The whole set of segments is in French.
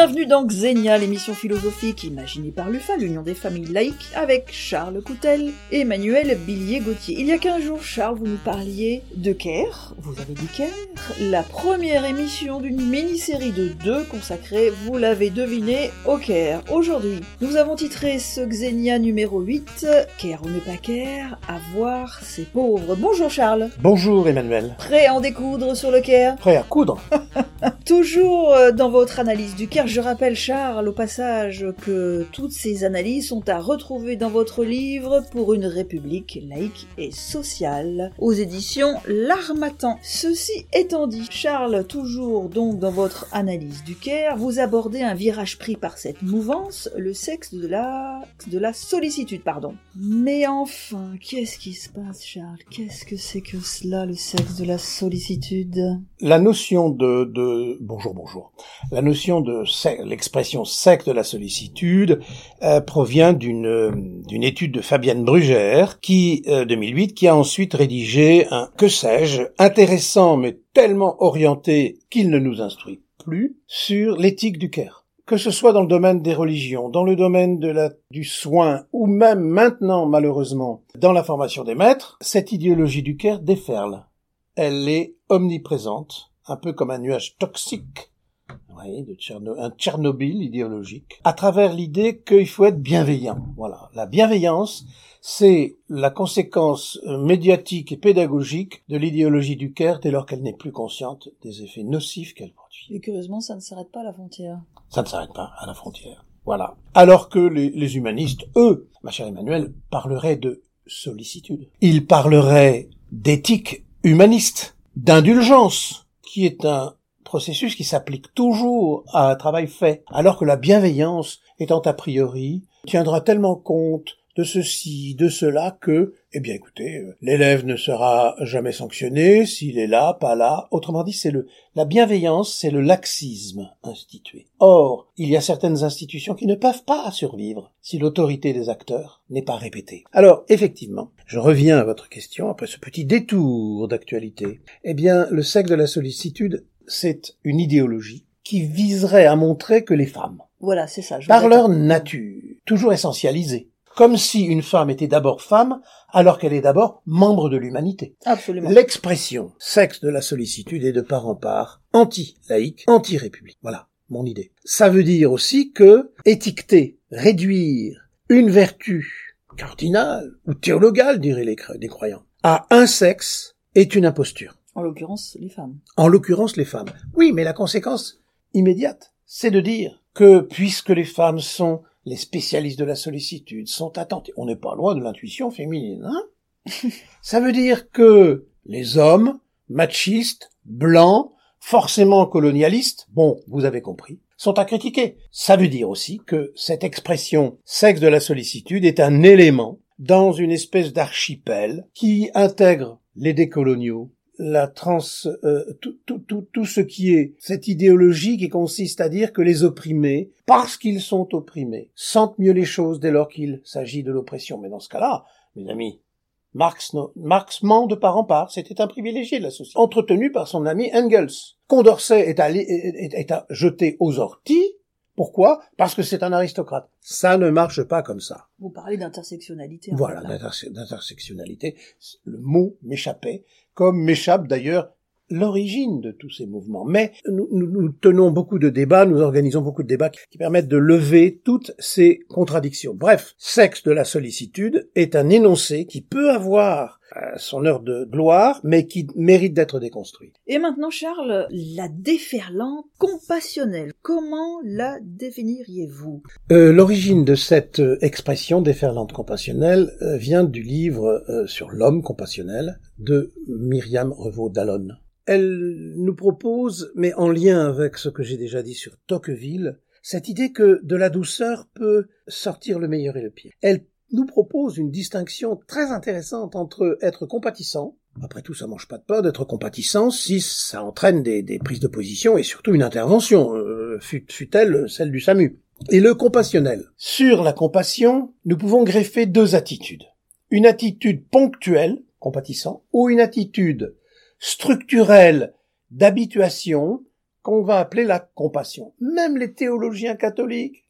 Bienvenue dans Xenia, l'émission philosophique imaginée par l'UFA, l'Union des familles laïques, avec Charles Coutel et Emmanuel Billier-Gauthier. Il y a 15 jours, Charles, vous nous parliez de Caire, vous avez dit Caire, la première émission d'une mini-série de deux consacrée, vous l'avez deviné, au Caire. Aujourd'hui, nous avons titré ce Xenia numéro 8, Caire ou ne pas Caire, avoir ses pauvres. Bonjour Charles. Bonjour Emmanuel. Prêt à en découdre sur le Caire? Prêt à coudre Toujours euh, dans votre analyse du Caire, je rappelle Charles au passage que toutes ces analyses sont à retrouver dans votre livre pour une république laïque et sociale aux éditions L'Armatan. Ceci étant dit, Charles, toujours donc dans votre analyse du Caire, vous abordez un virage pris par cette mouvance, le sexe de la de la sollicitude, pardon. Mais enfin, qu'est-ce qui se passe, Charles? Qu'est-ce que c'est que cela, le sexe de la sollicitude? La notion de, de bonjour bonjour. La notion de l'expression secte de la sollicitude euh, provient d'une d'une étude de Fabienne Brugère qui euh, 2008 qui a ensuite rédigé un que sais-je intéressant mais tellement orienté qu'il ne nous instruit plus sur l'éthique du Caire que ce soit dans le domaine des religions, dans le domaine de la, du soin, ou même maintenant, malheureusement, dans la formation des maîtres, cette idéologie du Caire déferle. Elle est omniprésente, un peu comme un nuage toxique, voyez, de un Tchernobyl idéologique, à travers l'idée qu'il faut être bienveillant. Voilà. La bienveillance, c'est la conséquence euh, médiatique et pédagogique de l'idéologie du Caire dès lors qu'elle n'est plus consciente des effets nocifs qu'elle produit. Et curieusement, ça ne s'arrête pas à la frontière. Ça ne s'arrête pas à la frontière. Voilà. Alors que les, les humanistes, eux, ma chère Emmanuel, parleraient de sollicitude. Ils parleraient d'éthique humaniste, d'indulgence, qui est un processus qui s'applique toujours à un travail fait, alors que la bienveillance étant a priori tiendra tellement compte de ceci, de cela, que, eh bien écoutez, euh, l'élève ne sera jamais sanctionné s'il est là, pas là. Autrement dit, c'est le, la bienveillance, c'est le laxisme institué. Or, il y a certaines institutions qui ne peuvent pas survivre si l'autorité des acteurs n'est pas répétée. Alors, effectivement, je reviens à votre question après ce petit détour d'actualité. Eh bien, le sexe de la sollicitude, c'est une idéologie qui viserait à montrer que les femmes, Voilà, c'est ça. je par leur nature, toujours essentialisées, comme si une femme était d'abord femme, alors qu'elle est d'abord membre de l'humanité. Absolument. L'expression sexe de la sollicitude est de part en part anti-laïque, anti-république. Voilà mon idée. Ça veut dire aussi que étiqueter, réduire une vertu cardinale ou théologale, diraient les, les croyants, à un sexe est une imposture. En l'occurrence, les femmes. En l'occurrence les femmes. Oui, mais la conséquence immédiate, c'est de dire que puisque les femmes sont les spécialistes de la sollicitude, sont attentives, on n'est pas loin de l'intuition féminine, hein? Ça veut dire que les hommes, machistes, blancs, forcément colonialistes, bon, vous avez compris, sont à critiquer. Ça veut dire aussi que cette expression sexe de la sollicitude est un élément dans une espèce d'archipel qui intègre les décoloniaux, la trans, euh, tout, tout, tout, tout ce qui est cette idéologie qui consiste à dire que les opprimés, parce qu'ils sont opprimés, sentent mieux les choses dès lors qu'il s'agit de l'oppression. Mais dans ce cas-là, mes amis, Marx, Marx ment de part en part, c'était un privilégié de la société, entretenu par son ami Engels. Condorcet est, allé, est, est à jeter aux orties, pourquoi? Parce que c'est un aristocrate. Ça ne marche pas comme ça. Vous parlez d'intersectionnalité. Voilà, d'intersectionnalité. Le mot m'échappait, comme m'échappe d'ailleurs l'origine de tous ces mouvements. Mais nous, nous- nous tenons beaucoup de débats, nous organisons beaucoup de débats qui permettent de lever toutes ces contradictions. Bref, sexe de la sollicitude est un énoncé qui peut avoir euh, son heure de gloire, mais qui mérite d'être déconstruit. Et maintenant, Charles, la déferlante compassionnelle. Comment la définiriez-vous? Euh, L'origine de cette expression déferlante compassionnelle euh, vient du livre euh, sur l'homme compassionnel de Myriam Revaud-Dallon. Elle nous propose, mais en lien avec ce que j'ai déjà dit sur Tocqueville, cette idée que de la douceur peut sortir le meilleur et le pire. Elle nous propose une distinction très intéressante entre être compatissant, après tout ça mange pas de pain d'être compatissant si ça entraîne des, des prises de position et surtout une intervention, euh, fut- fut-elle celle du SAMU. Et le compassionnel. Sur la compassion, nous pouvons greffer deux attitudes. Une attitude ponctuelle, compatissant, ou une attitude structurelle d'habituation, qu'on va appeler la compassion. Même les théologiens catholiques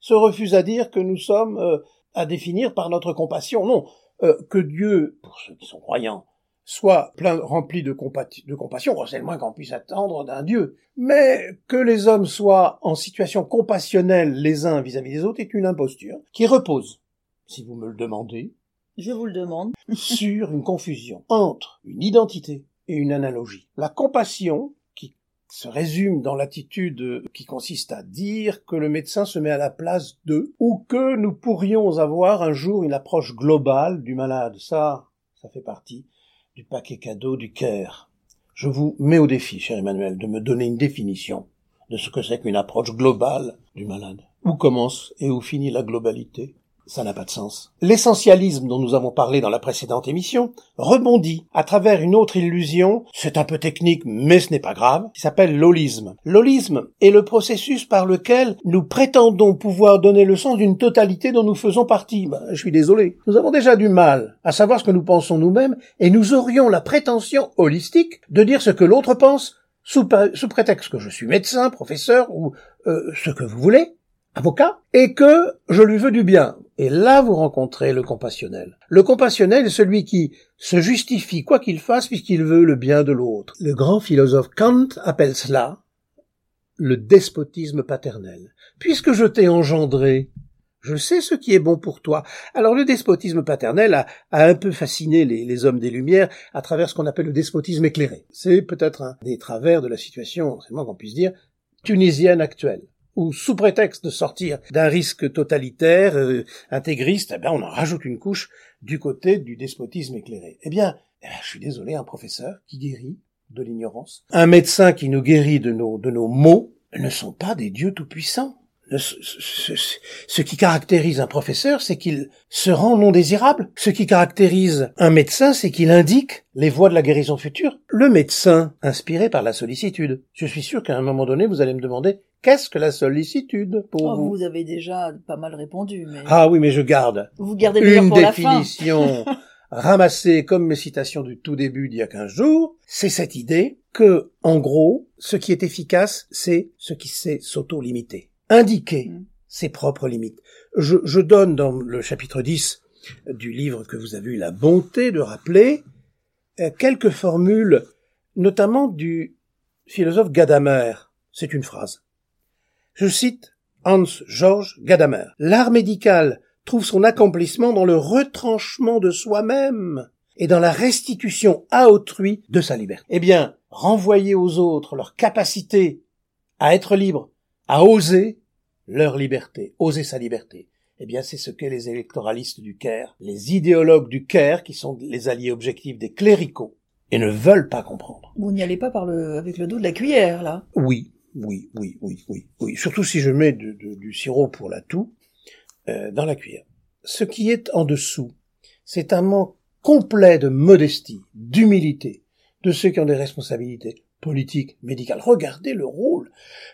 se refusent à dire que nous sommes euh, à définir par notre compassion. Non, euh, que Dieu, pour ceux qui sont croyants, soit plein, rempli de, de compassion, c'est le moins qu'on puisse attendre d'un Dieu. Mais que les hommes soient en situation compassionnelle les uns vis-à-vis des autres est une imposture qui repose, si vous me le demandez, je vous le demande, sur une confusion entre une identité et une analogie. La compassion, qui se résume dans l'attitude qui consiste à dire que le médecin se met à la place d'eux, ou que nous pourrions avoir un jour une approche globale du malade. Ça, ça fait partie du paquet cadeau du Caire. Je vous mets au défi, cher Emmanuel, de me donner une définition de ce que c'est qu'une approche globale du malade. Où commence et où finit la globalité? Ça n'a pas de sens. L'essentialisme dont nous avons parlé dans la précédente émission rebondit à travers une autre illusion, c'est un peu technique mais ce n'est pas grave, qui s'appelle l'holisme. L'holisme est le processus par lequel nous prétendons pouvoir donner le sens d'une totalité dont nous faisons partie. Ben, je suis désolé. Nous avons déjà du mal à savoir ce que nous pensons nous-mêmes et nous aurions la prétention holistique de dire ce que l'autre pense sous, prétexte que je suis médecin, professeur ou euh, ce que vous voulez, avocat, et que je lui veux du bien. Et là, vous rencontrez le compassionnel. Le compassionnel est celui qui se justifie quoi qu'il fasse puisqu'il veut le bien de l'autre. Le grand philosophe Kant appelle cela le despotisme paternel. Puisque je t'ai engendré, je sais ce qui est bon pour toi. Alors le despotisme paternel a, un peu fasciné les, les, hommes des Lumières à travers ce qu'on appelle le despotisme éclairé. C'est peut-être un des travers de la situation, c'est moins qu'on puisse dire, tunisienne actuelle ou sous prétexte de sortir d'un risque totalitaire, euh, intégriste, eh bien, on en rajoute une couche du côté du despotisme éclairé. Eh bien, eh je suis désolé, un professeur qui guérit de l'ignorance, un médecin qui nous guérit de nos, de nos maux, ne sont pas des dieux tout-puissants. Ce, qui caractérise un professeur, c'est qu'il se rend non désirable. Ce qui caractérise un médecin, c'est qu'il indique les voies de la guérison future. Le médecin, inspiré par la sollicitude. Je suis sûr qu'à un moment donné, vous allez me demander Qu'est-ce que la sollicitude pour oh, vous? Vous avez déjà pas mal répondu. Mais... Ah oui, mais je garde vous gardez une pour définition ramassée comme mes citations du tout début d'il y a 15 jours. C'est cette idée que, en gros, ce qui est efficace, c'est ce qui sait s'auto-limiter. Indiquer mm. ses propres limites. Je, je donne dans le chapitre 10 du livre que vous avez eu la bonté de rappeler euh, quelques formules, notamment du philosophe Gadamer. C'est une phrase. Je cite Hans-Georges Gadamer. L'art médical trouve son accomplissement dans le retranchement de soi-même et dans la restitution à autrui de sa liberté. Eh bien, renvoyer aux autres leur capacité à être libre, à oser leur liberté, oser sa liberté. Eh bien, c'est ce que les électoralistes du Caire, les idéologues du Caire, qui sont les alliés objectifs des cléricaux, et ne veulent pas comprendre. Vous n'y allez pas par le, avec le dos de la cuillère, là. Oui, oui, oui, oui, oui, oui. Surtout si je mets du sirop pour la toux euh, dans la cuillère. Ce qui est en dessous, c'est un manque complet de modestie, d'humilité de ceux qui ont des responsabilités politiques, médicales. Regardez le rôle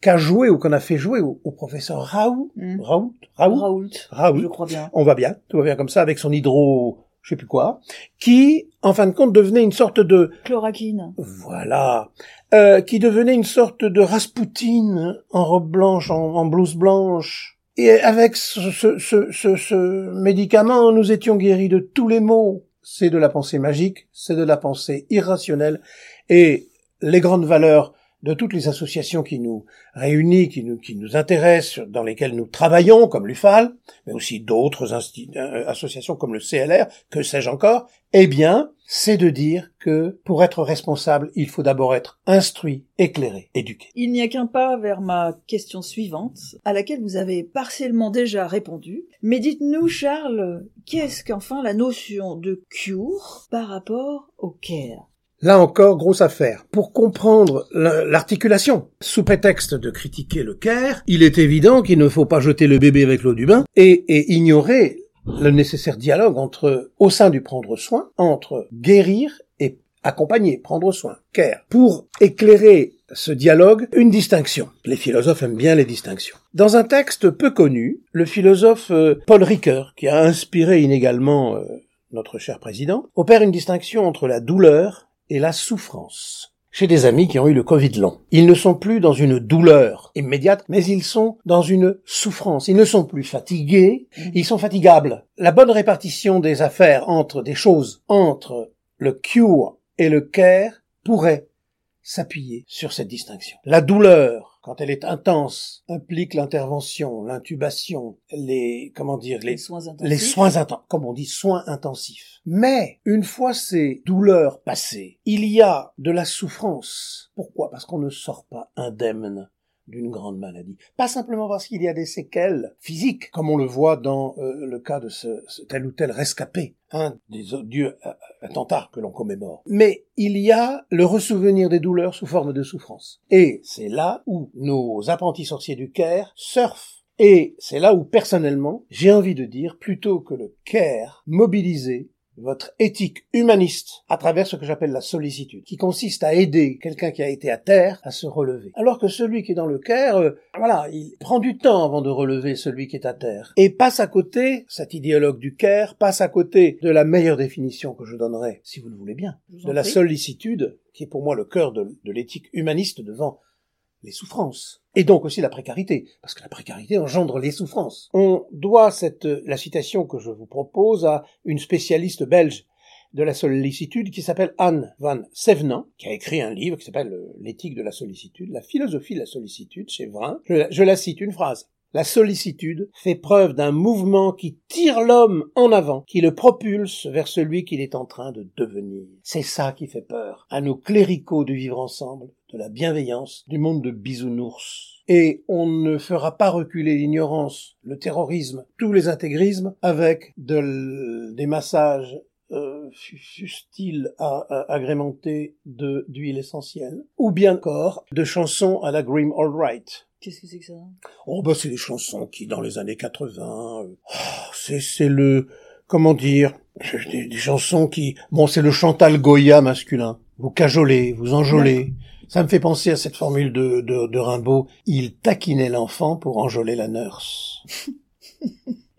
qu'a joué ou qu'on a fait jouer au, professeur Raoult, mmh. Raoult, Raoult, Raoult, je crois bien. On va bien, tout va bien comme ça avec son hydro je sais plus quoi, qui, en fin de compte, devenait une sorte de... Chloroquine. Voilà. Euh, qui devenait une sorte de Raspoutine en robe blanche, en, blouse blanche. Et avec ce, ce, ce, ce, médicament, nous étions guéris de tous les maux. C'est de la pensée magique, c'est de la pensée irrationnelle, et les grandes valeurs de toutes les associations qui nous réunissent, qui nous, intéressent, dans lesquelles nous travaillons, comme l'UFAL, mais aussi d'autres euh, associations comme le CLR, que sais-je encore, eh bien, c'est de dire que pour être responsable, il faut d'abord être instruit, éclairé, éduqué. Il n'y a qu'un pas vers ma question suivante, à laquelle vous avez partiellement déjà répondu. Mais dites-nous, Charles, qu'est-ce qu'enfin la notion de cure par rapport au care? Là encore, grosse affaire. Pour comprendre l'articulation, sous prétexte de critiquer le CARE, il est évident qu'il ne faut pas jeter le bébé avec l'eau du bain et, ignorer le nécessaire dialogue entre, au sein du prendre soin, entre guérir et accompagner, prendre soin, care. Pour éclairer ce dialogue, une distinction. Les philosophes aiment bien les distinctions. Dans un texte peu connu, le philosophe euh, Paul Ricoeur, qui a inspiré inégalement euh, notre cher président, opère une distinction entre la douleur et la souffrance. J'ai des amis qui ont eu le Covid long. Ils ne sont plus dans une douleur immédiate, mais ils sont dans une souffrance. Ils ne sont plus fatigués, ils sont fatigables. La bonne répartition des affaires entre des choses, entre le cure et le care pourrait s'appuyer sur cette distinction. La douleur quand elle est intense, implique l'intervention, l'intubation, les comment dire les, soins intensifs, les soins comme on dit soins intensifs. Mais une fois ces douleurs passées, il y a de la souffrance. Pourquoi? Parce qu'on ne sort pas indemne d'une grande maladie. Pas simplement parce qu'il y a des séquelles physiques, comme on le voit dans euh, le cas de ce, tel ou tel rescapé, un des odieux euh, attentats que l'on commémore. Mais il y a le ressouvenir des douleurs sous forme de souffrance. Et c'est là où nos apprentis sorciers du Caire surfent et c'est là où, personnellement, j'ai envie de dire, plutôt que le care mobilisé, votre éthique humaniste à travers ce que j'appelle la sollicitude, qui consiste à aider quelqu'un qui a été à terre à se relever. Alors que celui qui est dans le cœur, euh, voilà, il prend du temps avant de relever celui qui est à terre. Et passe à côté, cet idéologue du Caire, passe à côté de la meilleure définition que je donnerai, si vous le voulez bien, de la sollicitude, qui est pour moi le cœur de l'éthique humaniste devant les souffrances. Et donc aussi la précarité, parce que la précarité engendre les souffrances. On doit cette, la citation que je vous propose à une spécialiste belge de la sollicitude qui s'appelle Anne van Sevenant, qui a écrit un livre qui s'appelle euh, L'éthique de la sollicitude, la philosophie de la sollicitude chez Vrin. je la cite une phrase. La sollicitude fait preuve d'un mouvement qui tire l'homme en avant, qui le propulse vers celui qu'il est en train de devenir. C'est ça qui fait peur à nos cléricaux de vivre ensemble, de la bienveillance, du monde de bisounours. Et on ne fera pas reculer l'ignorance, le terrorisme, tous les intégrismes avec des massages euh, fussent-ils agrémentés d'huile essentielle, ou bien encore de chansons à la Grim Right. Qu'est-ce que c'est que ça? Oh bah c'est des chansons qui dans les années 80, euh, c'est c'est le comment dire des, chansons qui bon c'est le Chantal Goya masculin. Vous cajolez, vous enjolez. Ça me fait penser à cette formule de, de, de Rimbaud. Il taquinait l'enfant pour enjoler la nurse.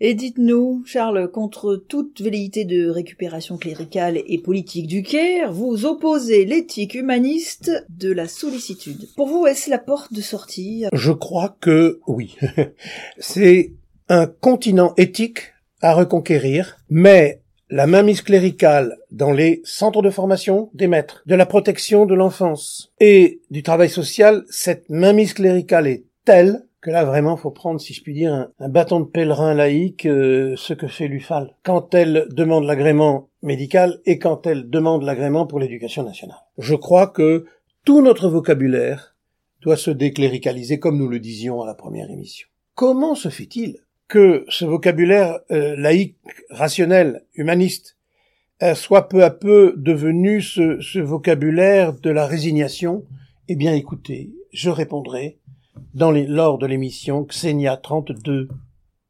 Et dites-nous, Charles, contre toute velléité de récupération cléricale et politique du Caire, vous opposez l'éthique humaniste de la sollicitude. Pour vous, est-ce la porte de sortie? Je crois que oui. C'est un continent éthique à reconquérir, mais la mainmise cléricale dans les centres de formation des maîtres, de la protection de l'enfance et du travail social, cette mainmise cléricale est telle que là vraiment faut prendre, si je puis dire, un, bâton de pèlerin laïque, euh, ce que fait l'UFAL, quand elle demande l'agrément médical et quand elle demande l'agrément pour l'éducation nationale. Je crois que tout notre vocabulaire doit se décléricaliser comme nous le disions à la première émission. Comment se fait-il que ce vocabulaire euh, laïque, rationnel, humaniste, euh, soit peu à peu devenu ce, ce vocabulaire de la résignation Eh bien écoutez, je répondrai dans les, lors de l'émission Xenia 32,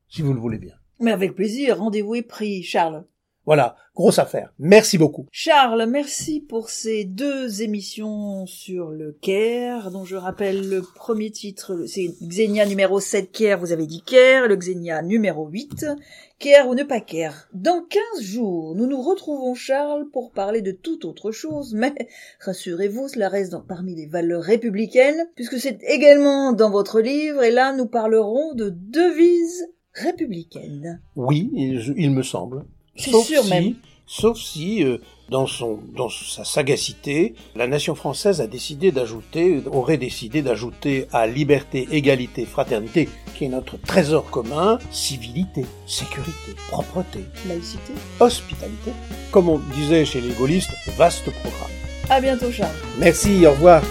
si vous le voulez bien. Mais avec plaisir, rendez-vous est pris, Charles. Voilà, grosse affaire. Merci beaucoup. Charles, merci pour ces deux émissions sur le Caire, dont je rappelle le premier titre, c'est Xenia numéro 7 Caire, vous avez dit Caire, le Xenia numéro 8, Caire ou ne pas Caire. Dans 15 jours, nous nous retrouvons Charles pour parler de toute autre chose, mais rassurez-vous, cela reste parmi les valeurs républicaines, puisque c'est également dans votre livre, et là nous parlerons de devises républicaines. Oui, il me semble. Sauf sûr si, même. Sauf si, euh, dans, son, dans sa sagacité, la nation française a décidé d'ajouter, aurait décidé d'ajouter à liberté, égalité, fraternité, qui est notre trésor commun, civilité, sécurité, propreté, laïcité, hospitalité. Comme on disait chez les gaullistes, vaste programme. À bientôt, Charles. Merci, au revoir.